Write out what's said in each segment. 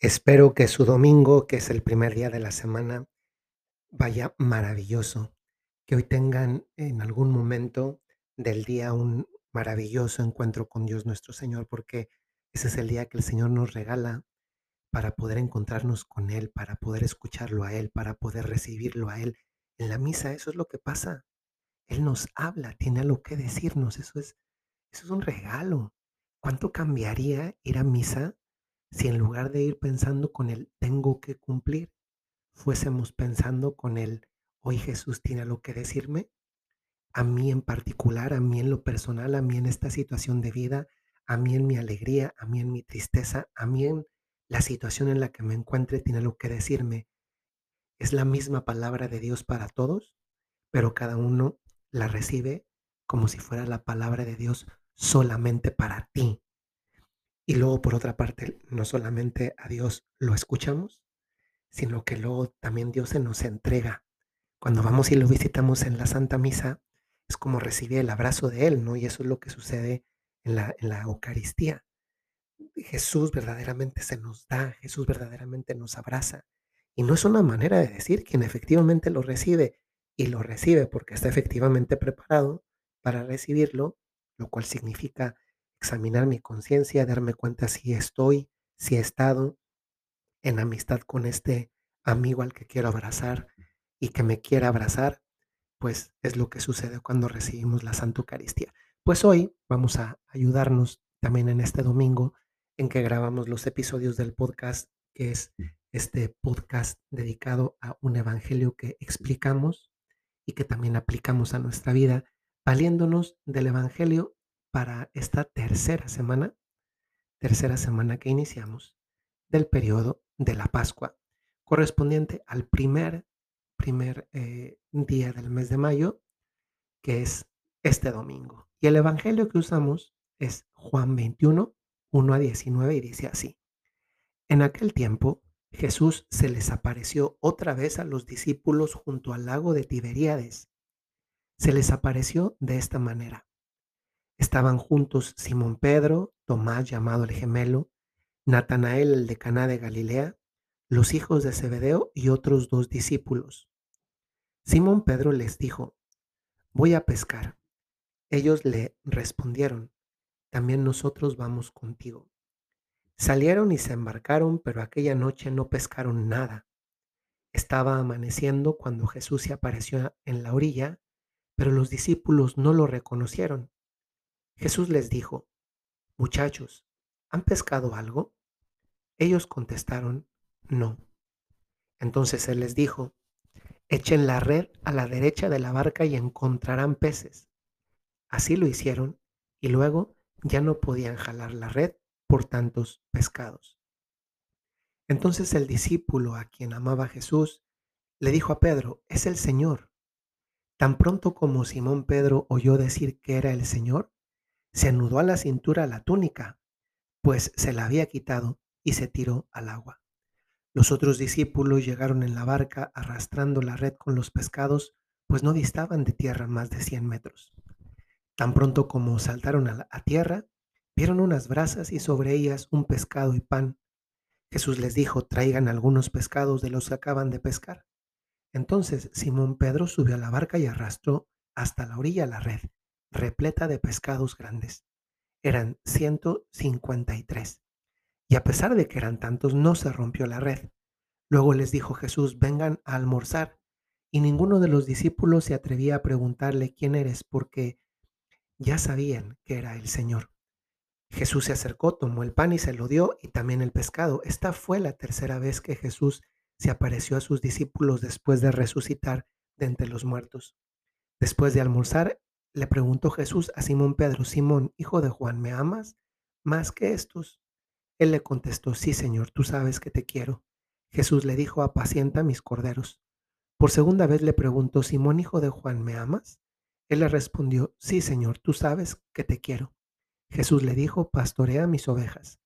Espero que su domingo, que es el primer día de la semana, vaya maravilloso. Que hoy tengan en algún momento del día un maravilloso encuentro con Dios nuestro Señor, porque ese es el día que el Señor nos regala para poder encontrarnos con Él, para poder escucharlo a Él, para poder recibirlo a Él. En la misa eso es lo que pasa. Él nos habla, tiene algo que decirnos. Eso es, eso es un regalo. ¿Cuánto cambiaría ir a misa si en lugar de ir pensando con el tengo que cumplir, fuésemos pensando con el hoy Jesús tiene algo que decirme? A mí en particular, a mí en lo personal, a mí en esta situación de vida, a mí en mi alegría, a mí en mi tristeza, a mí en la situación en la que me encuentre, tiene algo que decirme. Es la misma palabra de Dios para todos, pero cada uno la recibe como si fuera la palabra de Dios solamente para ti. Y luego, por otra parte, no solamente a Dios lo escuchamos, sino que luego también Dios se nos entrega. Cuando vamos y lo visitamos en la Santa Misa, es como recibir el abrazo de Él, ¿no? Y eso es lo que sucede en la, en la Eucaristía. Jesús verdaderamente se nos da, Jesús verdaderamente nos abraza. Y no es una manera de decir quien efectivamente lo recibe y lo recibe porque está efectivamente preparado para recibirlo, lo cual significa examinar mi conciencia, darme cuenta si estoy, si he estado en amistad con este amigo al que quiero abrazar y que me quiera abrazar, pues es lo que sucede cuando recibimos la Santa Eucaristía. Pues hoy vamos a ayudarnos también en este domingo en que grabamos los episodios del podcast, que es este podcast dedicado a un evangelio que explicamos y que también aplicamos a nuestra vida, valiéndonos del evangelio para esta tercera semana, tercera semana que iniciamos del periodo de la Pascua, correspondiente al primer, primer eh, día del mes de mayo, que es este domingo. Y el evangelio que usamos es Juan 21, 1 a 19 y dice así. En aquel tiempo Jesús se les apareció otra vez a los discípulos junto al lago de Tiberíades. Se les apareció de esta manera. Estaban juntos Simón Pedro, Tomás llamado el gemelo, Natanael el de Caná de Galilea, los hijos de Zebedeo y otros dos discípulos. Simón Pedro les dijo, voy a pescar. Ellos le respondieron, también nosotros vamos contigo. Salieron y se embarcaron, pero aquella noche no pescaron nada. Estaba amaneciendo cuando Jesús se apareció en la orilla, pero los discípulos no lo reconocieron. Jesús les dijo, muchachos, ¿han pescado algo? Ellos contestaron, no. Entonces él les dijo, echen la red a la derecha de la barca y encontrarán peces. Así lo hicieron y luego ya no podían jalar la red por tantos pescados. Entonces el discípulo a quien amaba Jesús le dijo a Pedro, es el Señor. Tan pronto como Simón Pedro oyó decir que era el Señor, se anudó a la cintura la túnica, pues se la había quitado y se tiró al agua. Los otros discípulos llegaron en la barca arrastrando la red con los pescados, pues no distaban de tierra más de cien metros. Tan pronto como saltaron a, a tierra, vieron unas brasas y sobre ellas un pescado y pan. Jesús les dijo, traigan algunos pescados de los que acaban de pescar. Entonces Simón Pedro subió a la barca y arrastró hasta la orilla la red, repleta de pescados grandes. Eran 153. Y a pesar de que eran tantos, no se rompió la red. Luego les dijo Jesús, vengan a almorzar. Y ninguno de los discípulos se atrevía a preguntarle quién eres, porque ya sabían que era el Señor. Jesús se acercó, tomó el pan y se lo dio, y también el pescado. Esta fue la tercera vez que Jesús se apareció a sus discípulos después de resucitar de entre los muertos. Después de almorzar, le preguntó Jesús a Simón Pedro, Simón, hijo de Juan, ¿me amas más que estos? Él le contestó, sí, Señor, tú sabes que te quiero. Jesús le dijo, apacienta mis corderos. Por segunda vez le preguntó, Simón, hijo de Juan, ¿me amas? Él le respondió, sí, Señor, tú sabes que te quiero. Jesús le dijo, pastorea mis ovejas.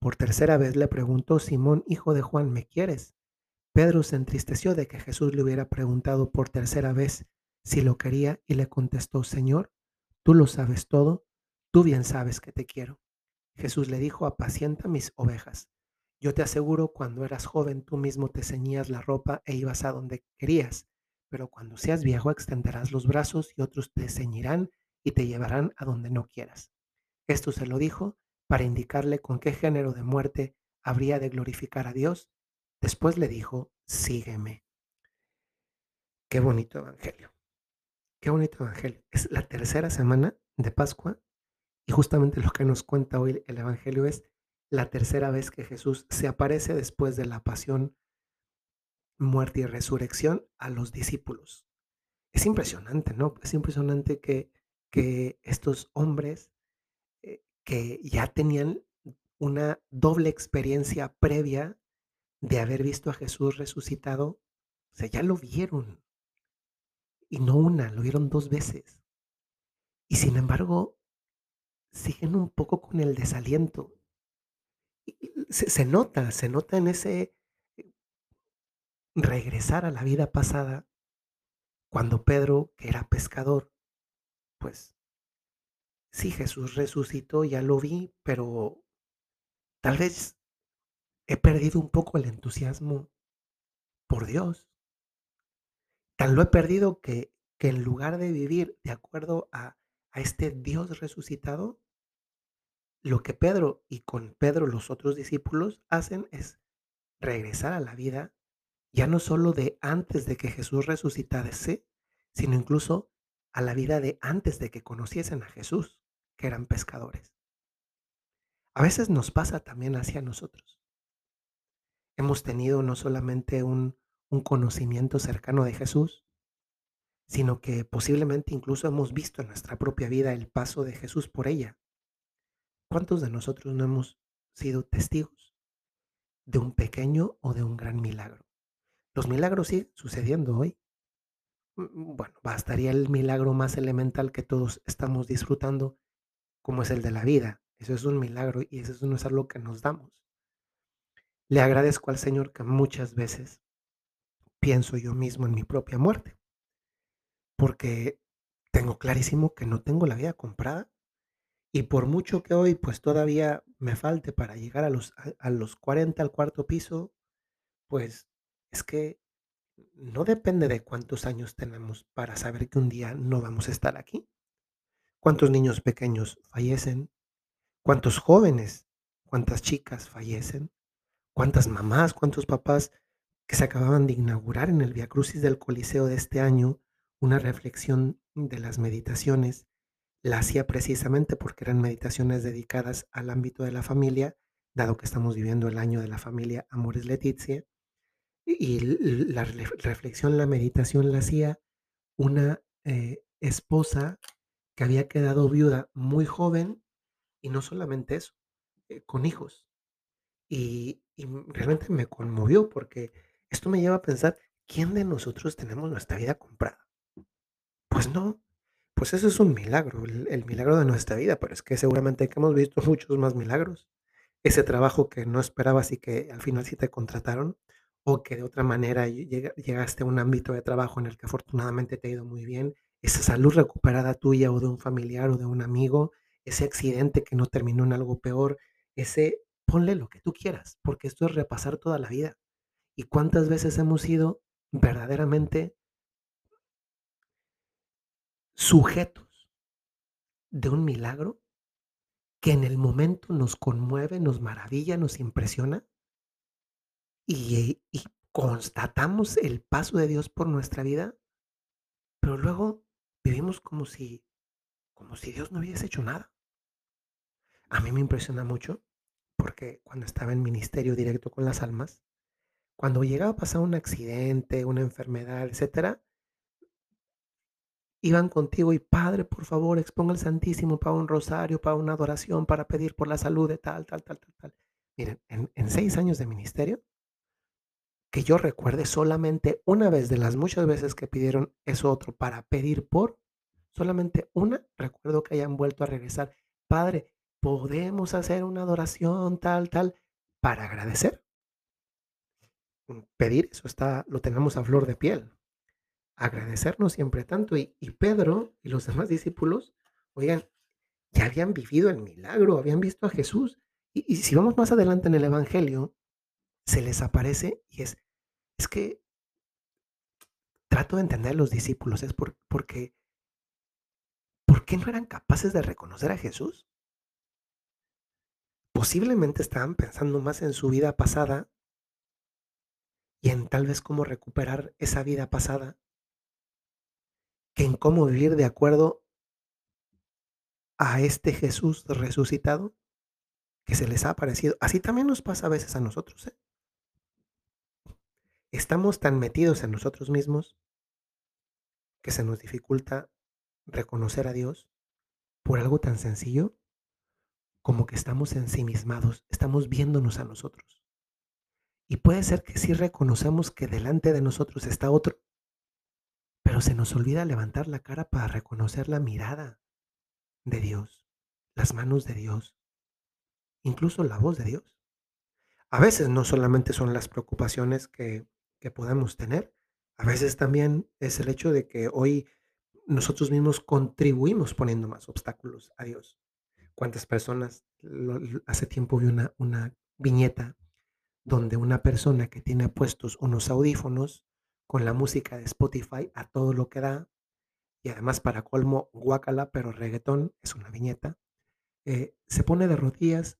Por tercera vez le preguntó, Simón, hijo de Juan, ¿me quieres? Pedro se entristeció de que Jesús le hubiera preguntado por tercera vez, si lo quería y le contestó, Señor, tú lo sabes todo, tú bien sabes que te quiero. Jesús le dijo, apacienta mis ovejas. Yo te aseguro, cuando eras joven, tú mismo te ceñías la ropa e ibas a donde querías, pero cuando seas viejo extenderás los brazos y otros te ceñirán y te llevarán a donde no quieras. Esto se lo dijo para indicarle con qué género de muerte habría de glorificar a Dios. Después le dijo, sígueme. Qué bonito evangelio. Qué bonito evangelio. Es la tercera semana de Pascua y justamente lo que nos cuenta hoy el evangelio es la tercera vez que Jesús se aparece después de la pasión, muerte y resurrección a los discípulos. Es impresionante, ¿no? Es impresionante que, que estos hombres eh, que ya tenían una doble experiencia previa de haber visto a Jesús resucitado, o sea, ya lo vieron. Y no una, lo vieron dos veces. Y sin embargo, siguen un poco con el desaliento. se, se nota, se nota en ese eh, regresar a la vida pasada, cuando Pedro, que era pescador, pues sí, Jesús resucitó, ya lo vi, pero tal vez he perdido un poco el entusiasmo por Dios. Tan lo he perdido que, que en lugar de vivir de acuerdo a, a este Dios resucitado, lo que Pedro y con Pedro los otros discípulos hacen es regresar a la vida, ya no solo de antes de que Jesús resucitase, sino incluso a la vida de antes de que conociesen a Jesús, que eran pescadores. A veces nos pasa también hacia nosotros. Hemos tenido no solamente un, un conocimiento cercano de Jesús, sino que posiblemente incluso hemos visto en nuestra propia vida el paso de Jesús por ella. ¿Cuántos de nosotros no hemos sido testigos de un pequeño o de un gran milagro? Los milagros siguen sucediendo hoy. Mm, bueno, bastaría el milagro más elemental que todos estamos disfrutando, como es el de la vida. Eso es un milagro y eso no es algo que nos damos. Le agradezco al Señor que muchas veces pienso yo mismo en mi propia muerte, porque tengo clarísimo que no tengo la vida comprada y por mucho que hoy pues todavía me falte para llegar a los, a, a los 40 al cuarto piso, pues es que no depende de cuántos años tenemos para saber que un día no vamos a estar aquí. ¿Cuántos niños pequeños fallecen? ¿Cuántos jóvenes? ¿Cuántas chicas fallecen? ¿Cuántas mamás? ¿Cuántos papás que se acababan de inaugurar en el Via Crucis del Coliseo de este año una reflexión de las meditaciones la hacía precisamente porque eran meditaciones dedicadas al ámbito de la familia, dado que estamos viviendo el año de la familia Amores Letizia. Y la reflexión, la meditación la hacía una eh, esposa que había quedado viuda muy joven y no solamente eso, eh, con hijos. Y, y realmente me conmovió porque esto me lleva a pensar, ¿quién de nosotros tenemos nuestra vida comprada? Pues no, pues eso es un milagro, el, milagro de nuestra vida, pero es que seguramente que hemos visto muchos más milagros. Ese trabajo que no esperabas y que al final sí te contrataron, o que de otra manera llega- llegaste a un ámbito de trabajo en el que afortunadamente te ha ido muy bien, esa salud recuperada tuya o de un familiar o de un amigo, ese accidente que no terminó en algo peor, ese, ponle lo que tú quieras, porque esto es repasar toda la vida. ¿Y cuántas veces hemos sido verdaderamente sujetos de un milagro que en el momento nos conmueve, nos maravilla, nos impresiona y, y constatamos el paso de Dios por nuestra vida, pero luego vivimos como si, como si Dios no hubiese hecho nada. A mí me impresiona mucho porque cuando estaba en ministerio directo con las almas, cuando llegaba a pasar un accidente, una enfermedad, etcétera, iban contigo y Padre, por favor, exponga el Santísimo para un rosario, para una adoración, para pedir por la salud de tal, tal, tal, tal, tal. Miren, en, en seis años de ministerio, que yo recuerde solamente una vez de las muchas veces que pidieron eso otro para pedir por, solamente una recuerdo que hayan vuelto a regresar. Padre, podemos hacer una adoración tal, tal, para agradecer. Mm, Pedir eso está, lo tenemos a flor de piel. Agradecernos siempre tanto. Y, y Pedro y los demás discípulos, oigan, ya habían vivido el milagro, habían visto a Jesús. Y, si vamos más adelante en el Evangelio, se les aparece y es, es que trato de entender a los discípulos, es por, porque, ¿por qué no eran capaces de reconocer a Jesús? Posiblemente estaban pensando más en su vida pasada y en tal vez cómo recuperar esa vida pasada que en cómo vivir de acuerdo a este Jesús resucitado que se les ha aparecido. Así también nos pasa a veces a nosotros. ¿eh? Estamos tan metidos en nosotros mismos que se nos dificulta reconocer a Dios por algo tan sencillo como que estamos ensimismados, estamos viéndonos a nosotros. Y puede ser que sí reconocemos que delante de nosotros está otro, pero se nos olvida levantar la cara para reconocer la mirada de Dios, las manos de Dios, incluso la voz de Dios. A veces no solamente son las preocupaciones que, que podemos tener, a veces también es el hecho de que hoy nosotros mismos contribuimos poniendo más obstáculos a Dios. ¿Cuántas personas? hace tiempo vi una, una viñeta donde una persona que tiene puestos unos audífonos con la música de Spotify a todo lo que da, y además para colmo, guacala, pero reggaetón, es una viñeta, eh, se pone de rodillas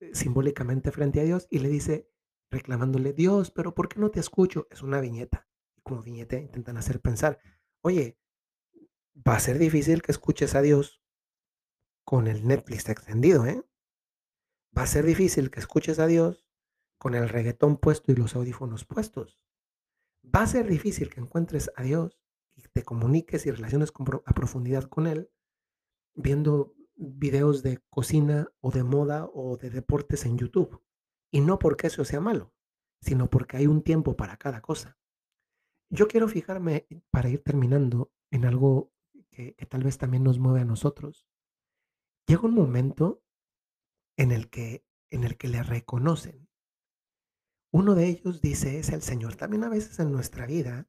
eh, simbólicamente frente a Dios y le dice, reclamándole, Dios, pero ¿por qué no te escucho? Es una viñeta. Y como viñeta intentan hacer pensar, oye, va a ser difícil que escuches a Dios con el Netflix extendido, ¿eh? Va a ser difícil que escuches a Dios con el reggaetón puesto y los audífonos puestos. Va a ser difícil que encuentres a Dios y te comuniques y relaciones a profundidad con Él viendo videos de cocina o de moda o de deportes en YouTube. Y no porque eso sea malo, sino porque hay un tiempo para cada cosa. Yo quiero fijarme, para ir terminando, en algo que, que tal vez también nos mueve a nosotros. Llega un momento en el que, en el que le reconocen. Uno de ellos dice, es el Señor. También a veces en nuestra vida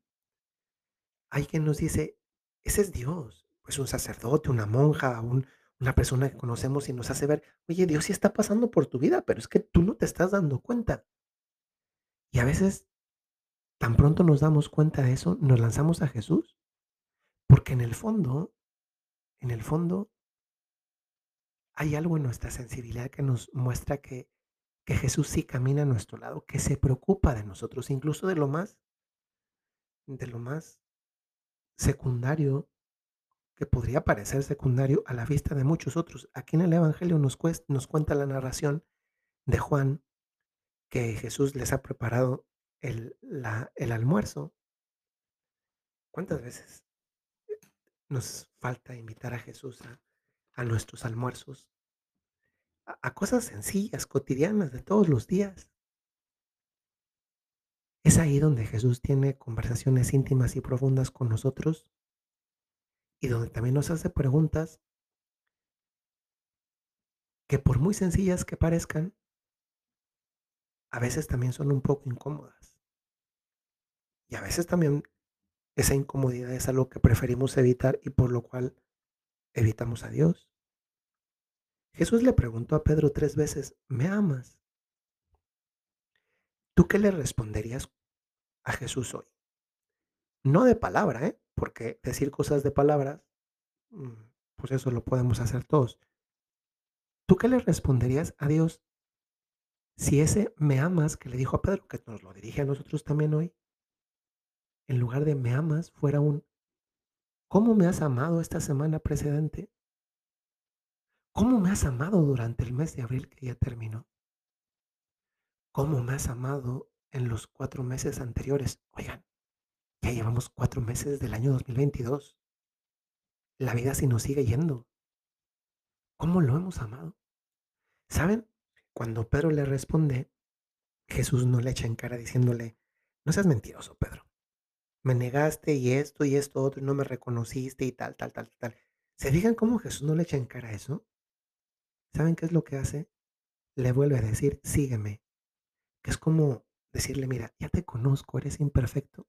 hay quien nos dice, ese es Dios. Pues un sacerdote, una monja, una persona que conocemos y nos hace ver, oye, Dios sí está pasando por tu vida, pero es que tú no te estás dando cuenta. Y a veces, tan pronto nos damos cuenta de eso, nos lanzamos a Jesús. Porque en el fondo, en el fondo, hay algo en nuestra sensibilidad que nos muestra que, que Jesús sí camina a nuestro lado, que se preocupa de nosotros, incluso de lo más, de lo más secundario que podría parecer secundario a la vista de muchos otros. Aquí en el Evangelio nos, cuenta la narración de Juan que Jesús les ha preparado el, almuerzo. ¿Cuántas veces nos falta invitar a Jesús a nuestros almuerzos, a, cosas sencillas, cotidianas de todos los días. Es ahí donde Jesús tiene conversaciones íntimas y profundas con nosotros y donde también nos hace preguntas que por muy sencillas que parezcan, a veces también son un poco incómodas. Y a veces también esa incomodidad es algo que preferimos evitar y por lo cual evitamos a Dios. Jesús le preguntó a Pedro tres veces, ¿me amas? ¿Tú qué le responderías a Jesús hoy? No de palabra, ¿eh? Porque decir cosas de palabras, mm, pues eso lo podemos hacer todos. ¿Tú qué le responderías a Dios si ese me amas que le dijo a Pedro, que nos lo dirige a nosotros también hoy, en lugar de me amas, fuera un ¿Cómo me has amado esta semana precedente? ¿Cómo me has amado durante el mes de abril que ya terminó? ¿Cómo me has amado en los cuatro meses anteriores? Oigan, ya llevamos cuatro meses del año 2022. La vida sí nos sigue yendo. ¿Cómo lo hemos amado? ¿Saben? Cuando Pedro le responde, Jesús no le echa en cara diciéndole, no seas mentiroso, Pedro me negaste y esto y esto otro y no me reconociste y tal, tal, tal, tal. ¿Se fijan cómo Jesús no le echa en cara eso? ¿Saben qué es lo que hace? Le vuelve a decir, sígueme. Que es como decirle, mira, ya te conozco, eres imperfecto.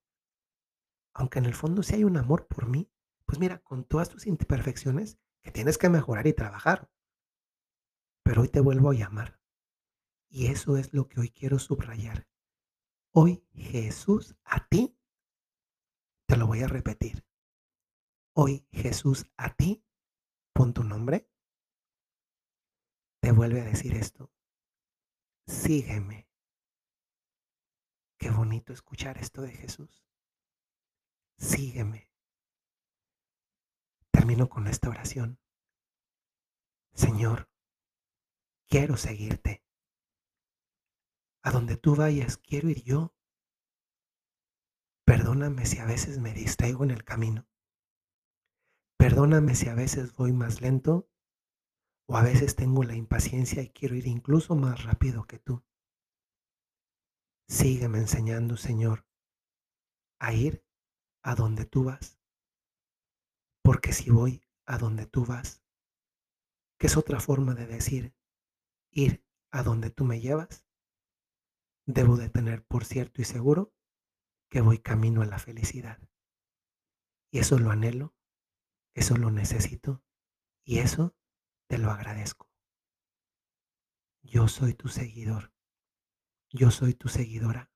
Aunque en el fondo sí hay un amor por mí, pues mira, con todas tus imperfecciones que tienes que mejorar y trabajar. Pero hoy te vuelvo a llamar. Y eso es lo que hoy quiero subrayar. Hoy Jesús a ti, te lo voy a repetir. Hoy Jesús a ti, pon tu nombre, te vuelve a decir esto. Sígueme. Qué bonito escuchar esto de Jesús. Sígueme. Termino con esta oración. Señor, quiero seguirte. A donde tú vayas, quiero ir yo. Perdóname si a veces me distraigo en el camino. Perdóname si a veces voy más lento o a veces tengo la impaciencia y quiero ir incluso más rápido que tú. Sígueme enseñando, Señor, a ir a donde tú vas. Porque si voy a donde tú vas, que es otra forma de decir ir a donde tú me llevas, debo de tener por cierto y seguro que voy camino a la felicidad. Y eso lo anhelo, eso lo necesito y eso te lo agradezco. Yo soy tu seguidor, yo soy tu seguidora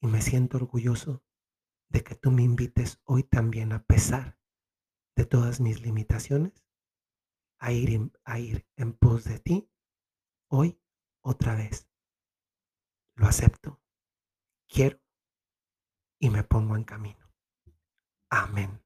y me siento orgulloso de que tú me invites hoy también a pesar de todas mis limitaciones a ir, a ir en pos de ti hoy otra vez. Lo acepto, quiero y me pongo en camino. Amén.